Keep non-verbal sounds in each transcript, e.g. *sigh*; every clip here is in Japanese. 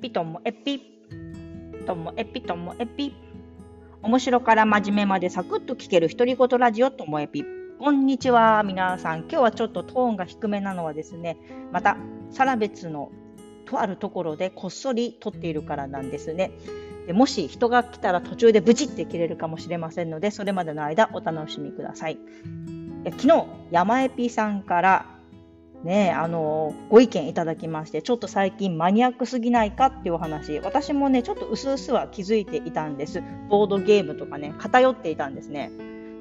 ピともえぴともえぴともえぴ面白から真面目までサクッと聞ける独り言ラジオともえぴこんにちは皆さん。今日はちょっとトーンが低めなのはですねまたサラベツのとあるところでこっそり撮っているからなんですね。でもし人が来たら途中でブチって切れるかもしれませんのでそれまでの間お楽しみください。昨日山エピさんからね、あのご意見いただきましてちょっと最近マニアックすぎないかっていうお話私もねちょっと薄々は気づいていたんです。ボードゲームとかね偏っていたんですね。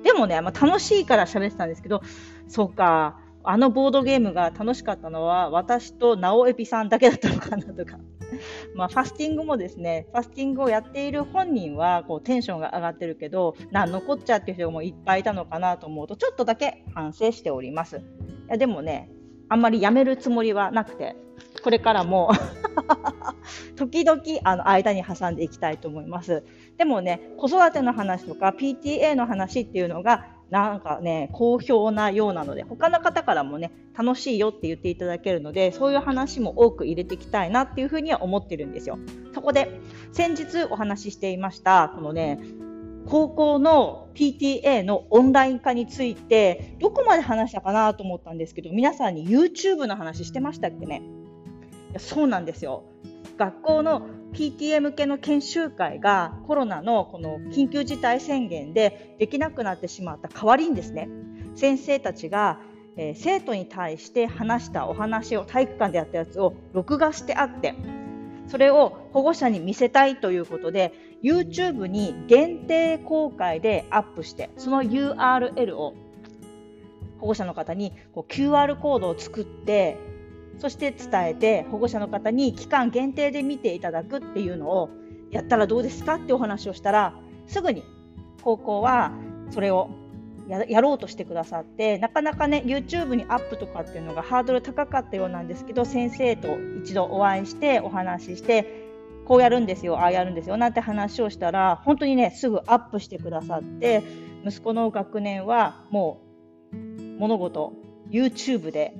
でもね、まあ、楽しいから喋ってたんですけどそうかあのボードゲームが楽しかったのは私とナオエピさんだけだったのかなとか。*laughs* まあ、ファスティングもですねファスティングをやっている本人はこうテンションが上がってるけど何残っちゃっていう人もいっぱいいたのかなと思うとちょっとだけ反省しております。いやでもねあんまりやめるつもりはなくて、これからも *laughs* 時々あの間に挟んでいきたいと思います。でもね、子育ての話とか PTA の話っていうのがなんかね、好評なようなので、他の方からもね、楽しいよって言っていただけるので、そういう話も多く入れていきたいなっていうふうには思ってるんですよ。そこで、先日お話ししていました、このね、高校の PTA のオンライン化についてどこまで話したかなと思ったんですけど皆さんに YouTube の話してましたっけね？そうなんですよ。学校の PTA 向けの研修会がコロナのこの緊急事態宣言でできなくなってしまった代わりにですね先生たちが、えー、生徒に対して話したお話を体育館でやったやつを録画してあってそれを保護者に見せたいということで YouTube に限定公開でアップしてその URL を保護者の方にこう QR コードを作ってそして伝えて保護者の方に期間限定で見ていただくっていうのをやったらどうですかってお話をしたらすぐに高校はそれをやろうとしてくださってなかなかね YouTube にアップとかっていうのがハードル高かったようなんですけど先生と一度お会いしてお話ししてこうやるんですよああやるんですよなんて話をしたら本当にねすぐアップしてくださって息子の学年はもう物事 YouTube で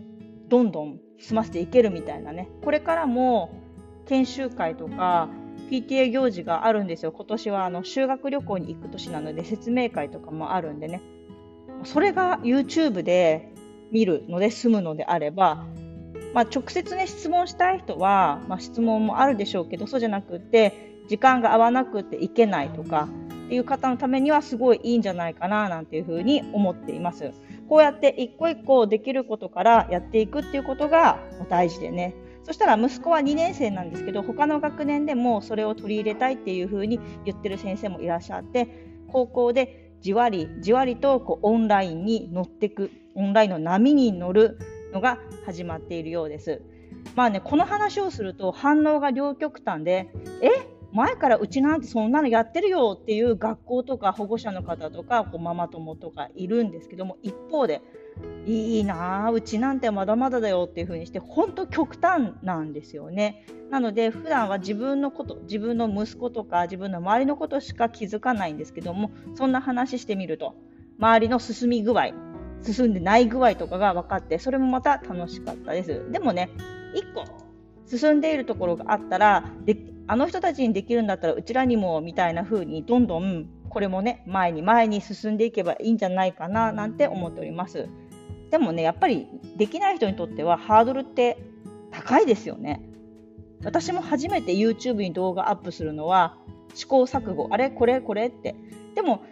どんどん済ませていけるみたいなね。これからも研修会とか PTA 行事があるんですよ。今年はあの修学旅行に行く年なので説明会とかもあるんでね。それが YouTube で見るので済むのであれば、まあ、直接ね質問したい人は、まあ、質問もあるでしょうけどそうじゃなくて時間が合わなくていけないとかっていう方のためにはすごいいいんじゃないかななんていうふうに思っています。こうやって一個一個できることからやっていくっていうことが大事でね。そしたら息子は2年生なんですけど他の学年でもそれを取り入れたいっていうふうに言ってる先生もいらっしゃって高校でじわりじわりとこうオンラインに乗っていくオンラインの波に乗るのが始まっているようです。まあねこの話をすると反応が両極端でえ前からうちなんてそんなのやってるよっていう学校とか保護者の方とかこうママ友とかいるんですけども一方でいいなうちなんてまだまだだよっていう風にして本当極端なんですよね。なので普段は自分のこと自分の息子とか自分の周りのことしか気づかないんですけどもそんな話してみると周りの進み具合進んでない具合とかが分かってそれもまた楽しかったです。でもね1個進んでいるところがあったらであの人たちにできるんだったらうちらにもみたいな風にどんどんこれもね前に前に進んでいけばいいんじゃないかななんて思っております。でもねやっぱりできない人にとってはハードルって高いですよね。私も初めて YouTube に動画アップするのは試行錯誤あれ？これ？これ？ってでも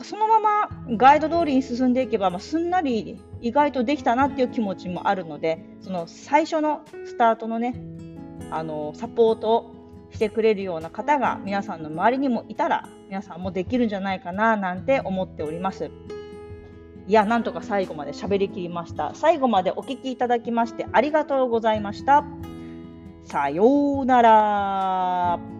かそのままガイド通りに進んでいけば、まあ、すんなり意外とできたなっていう気持ちもあるのでその最初のスタートのねあのサポートをしてくれるような方が皆さんの周りにもいたら皆さんもできるんじゃないかななんて思っております。いや、なんとか最後まで喋りきりました。最後までお聞きいただきましてありがとうございました。さようなら。